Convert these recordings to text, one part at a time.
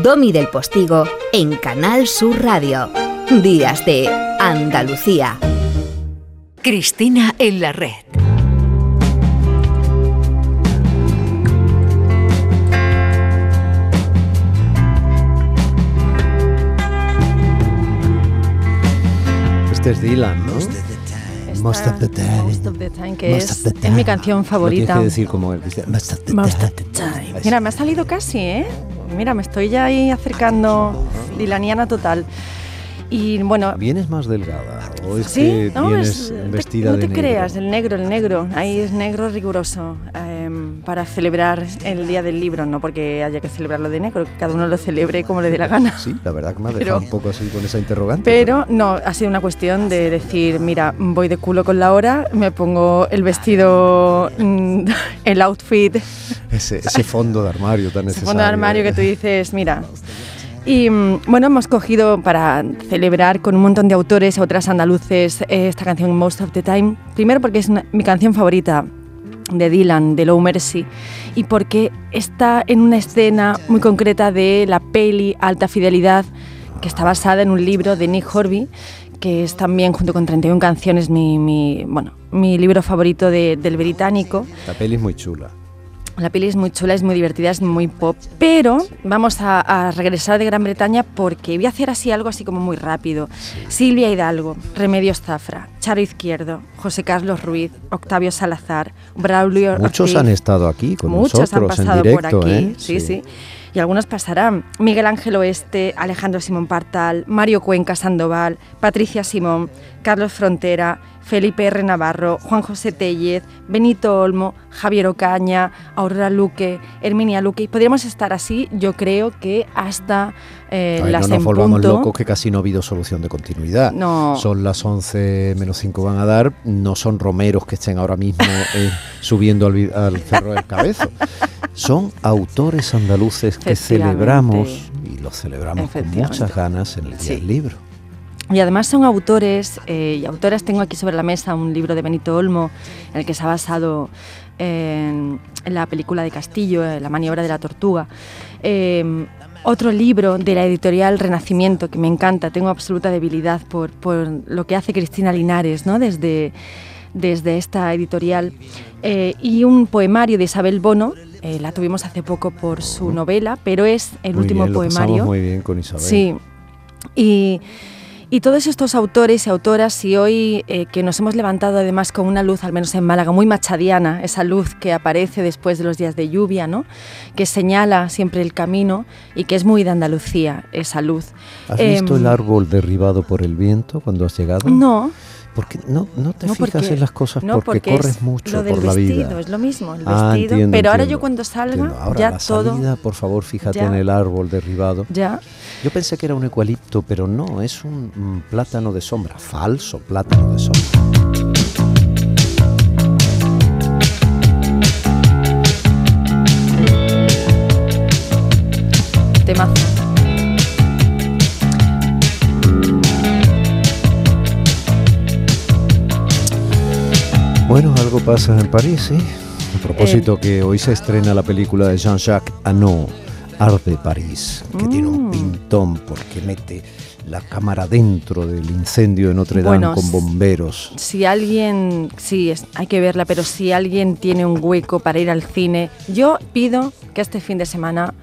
Domi del Postigo en Canal Sur Radio. Días de Andalucía. Cristina en la red. Este es Dylan, ¿no? Most of the time. Most of the time, que es, es, mi canción favorita. Lo decir como el Most of the Most Of the time. Mira, me ha salido casi, ¿eh? Mira, me estoy ya ahí acercando, dilaniana total. Y bueno. ¿Vienes más delgada? ¿O es que vienes vestida no de negro? No te creas, el negro, el negro. Ahí es negro riguroso. Em, para celebrar el Día del Libro, no porque haya que celebrarlo de negro, que cada uno lo celebre como le dé la gana. Sí, la verdad que me ha dejado un poco así con esa interrogante. Pero, no, ha sido una cuestión de decir, mira, voy de culo con la hora, me pongo el vestido, mm, el outfit. Ese, ese fondo de armario tan necesario. Ese fondo de armario que tú dices, mira y mm, bueno, hemos cogido para celebrar con un montón de autores, otras andaluces, eh, esta canción Most of the Time. Primero porque es mi canción favorita de Dylan, de Low Mercy, y porque está en una escena muy concreta de la peli Alta Fidelidad, que está basada en un libro de Nick Horby, que es también, junto con 31 canciones, mi, mi bueno, mi libro favorito de, del británico. La peli es muy chula. La peli es muy chula, es muy divertida, es muy pop, pero vamos a, regresar de Gran Bretaña porque voy a hacer así algo así como muy rápido. Silvia Hidalgo, Remedios Zafra, Charo Izquierdo, José Carlos Ruiz, Octavio Salazar, Braulio Muchos han estado aquí con Muchos nosotros han pasado por aquí, ¿eh? sí, sí, Y algunos pasarán. Miguel Ángel Oeste, Alejandro Simón Partal, Mario Cuenca Sandoval, Patricia Simón, Carlos Frontera, Felipe R. Navarro, Juan José Tellez, Benito Olmo, Javier Ocaña, Aurora Luque, Herminia Luque. Y podríamos estar así, yo creo que hasta eh, las no nos volvamos locos que casi no ha habido solución de continuidad. No. Son las 11 menos 5 van a dar, no son romeros que estén ahora mismo eh, subiendo al, al cerro del cabezo. Son autores andaluces que celebramos y los celebramos con muchas ganas en el Día del Libro. Y además son autores eh, y autoras. Tengo aquí sobre la mesa un libro de Benito Olmo, en el que se ha basado en, la película de Castillo, La maniobra de la tortuga. Eh, otro libro de la editorial Renacimiento que me encanta, tengo absoluta debilidad por, por lo que hace Cristina Linares ¿no? desde, desde esta editorial. Eh, y un poemario de Isabel Bono, la tuvimos hace poco por su novela, pero es el último poemario. muy bien con Isabel. Sí. Y y todos estos autores y autoras, y hoy eh, que nos hemos levantado además con una luz, al menos en Málaga, muy machadiana, esa luz que aparece después de los días de lluvia, ¿no? que señala siempre el camino y que es muy de Andalucía, esa luz. ¿Has visto el árbol derribado por el viento cuando has llegado? No. Porque no, no te fijas en las cosas porque, corres mucho por la vida. Es lo mismo, el ah, vestido. pero ahora yo cuando salga, ahora, ya la todo. Salida, por favor, fíjate en el árbol derribado. Ya. Yo pensé que era un eucalipto, pero no, es un, plátano de sombra, falso plátano de sombra. Temazo. Bueno, algo pasa en París, ¿sí? A propósito eh. que hoy se estrena la película de Jean-Jacques Annaud, Arde París, que tiene un mm. pintón porque mete la cámara dentro del incendio de Notre Dame con bomberos. Si alguien, sí, hay que verla, pero si alguien tiene un hueco para ir al cine, yo pido que este fin de semana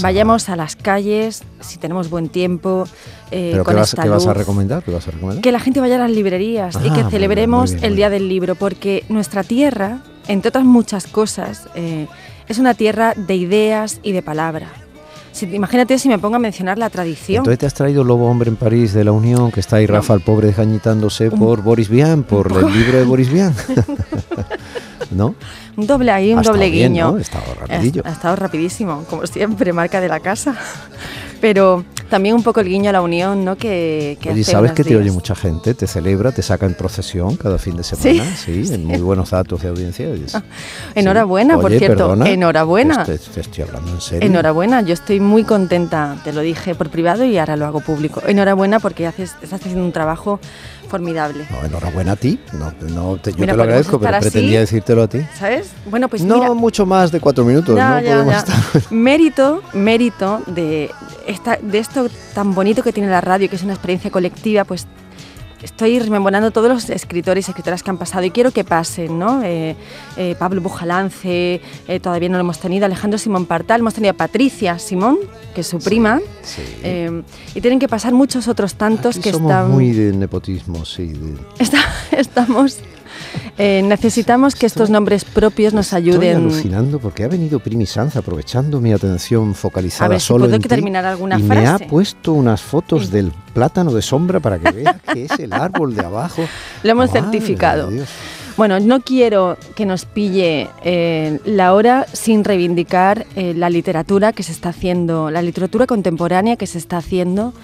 vayamos a las calles, si tenemos buen tiempo. Eh, ¿Pero qué, vas, a recomendar? vas a recomendar? Que la gente vaya a las librerías y que ah, celebremos el Día del Libro, porque nuestra tierra, entre otras muchas cosas, eh, es una tierra de ideas y de imagínate si me pongo a mencionar la tradición. Entonces te has traído Lobo Hombre en París de la Unión, que está ahí Rafa el pobre desgañitándose por Boris Vian, por el libro de Boris Vian. ¿No? Un doble ahí, un doble guiño. Ha estado rapidillo. Ha, estado rapidísimo, como siempre, marca de la casa. Pero también un poco el guiño a la unión, ¿no? Que, que Oye, hace sabes que te días. oye mucha gente, te celebra, te saca en procesión cada fin de semana, sí, en muy buenos datos de audiencia. oyes. Enhorabuena, por Oye, cierto, perdona, enhorabuena. Te, te estoy hablando en serio. Enhorabuena, yo estoy muy contenta, te lo dije por privado y ahora lo hago público. Enhorabuena porque haces, estás haciendo un trabajo formidable. No, enhorabuena a ti. No, no, te- yo Mira, te lo agradezco, pero así. pretendía decírtelo a ti. ¿Sabes? Bueno, pues no mira, mucho más de cuatro minutos, no ya, podemos ya. estar. Mérito, mérito de, esta, de esto tan bonito que tiene la radio, que es una experiencia colectiva, pues estoy rememorando todos los escritores y escritoras que han pasado y quiero que pasen, ¿no? Eh, eh, Pablo Bujalance, eh, todavía no lo hemos tenido, Alejandro Simón Partal, hemos tenido a Patricia Simón, que es su prima, Sí. y tienen que pasar muchos otros tantos Aquí que somos están... muy de nepotismo, sí. de- Está- estamos... eh, necesitamos que estos nombres propios nos Estoy ayuden... alucinando porque ha venido Primi Sanz aprovechando mi atención focalizada A ver si solo puedo en que ti, terminar alguna y me ha frase. puesto unas fotos del plátano de sombra para que veas que es el árbol de abajo. Lo hemos Madre certificado. Dios. Bueno, no quiero que nos pille eh, la hora sin reivindicar eh, la literatura que se está haciendo, la literatura contemporánea que se está haciendo.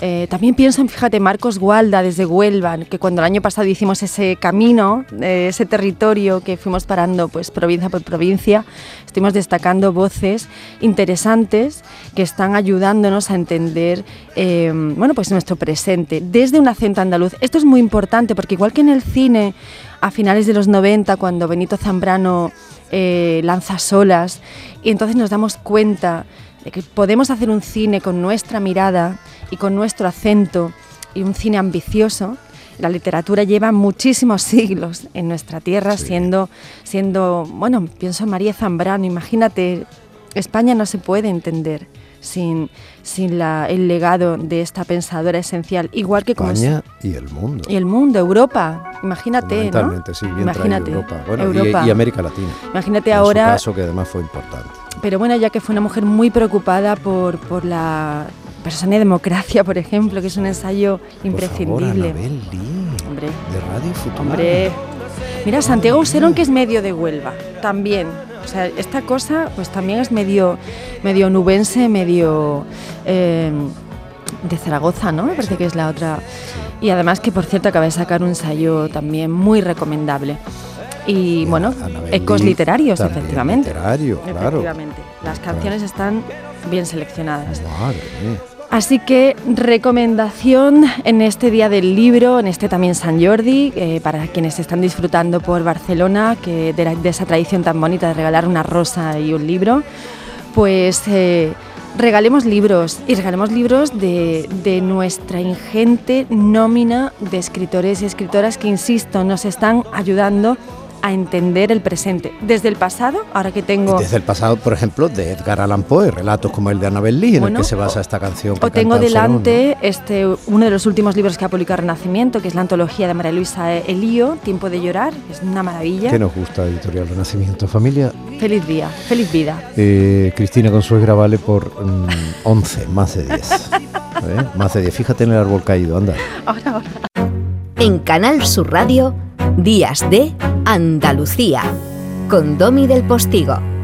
Eh, también pienso en, fíjate, Marcos Gualda desde Huelva, que cuando el año pasado hicimos ese camino, ese territorio que fuimos parando pues provincia por provincia, estuvimos destacando voces interesantes que están ayudándonos a entender bueno, pues nuestro presente desde un acento andaluz. Esto es muy importante porque igual que en el cine a finales de los 90, cuando Benito Zambrano eh, lanza solas, y entonces nos damos cuenta de que podemos hacer un cine con nuestra mirada y con nuestro acento y un cine ambicioso. La literatura lleva muchísimos siglos en nuestra tierra, Sí. siendo, siendo, bueno, pienso en María Zambrano, imagínate, España no se puede entender sin, sin la- el legado de esta pensadora esencial, igual que como es- España y el mundo. y el mundo, Europa, imagínate, ¿no? Sí, bien Imagínate, Europa. Bueno, y- Europa. Y, América Latina. Imagínate En su ahora, caso, que además fue importante. pero bueno, ya que fue una mujer muy preocupada por, por la persona y democracia, por ejemplo, que es un ensayo imprescindible. Por favor, Lee, Hombre, de Radio Futura. hombre. Mira, Santiago Userón, que es medio de Huelva, también. O sea, esta cosa, pues también es medio, medio nubense, medio eh, de Zaragoza, ¿no? Me parece que es la otra. Y además que, por cierto, acaba de sacar un ensayo también muy recomendable. Y bueno, ecos literarios, efectivamente. Literario, claro. Efectivamente. Las canciones están bien seleccionadas. Madre mía. Así que recomendación en este día del libro, en este también San Jordi, eh, para quienes están disfrutando por Barcelona, que de, esa tradición tan bonita de regalar una rosa y un libro, pues eh, regalemos libros y regalemos libros de nuestra ingente nómina de escritores y escritoras que, insisto, nos están ayudando a entender el presente. Desde el pasado, ahora que tengo... Desde el pasado, por ejemplo, de Edgar Allan Poe, relatos como el de Annabel Lee, en el que se basa esta canción. que O tengo delante este, uno de los últimos libros que ha publicado Renacimiento, que es la antología de María Luisa Elío, Tiempo de llorar, es una maravilla. ¿Qué nos gusta Editorial Renacimiento? Familia, Feliz día, feliz vida. eh, Cristina Consuegra vale por mm, 11, más de 10. ¿eh? Más de 10. Fíjate en el árbol caído, anda. En Canal Sur Radio, Días de Andalucía, con Domi del Postigo.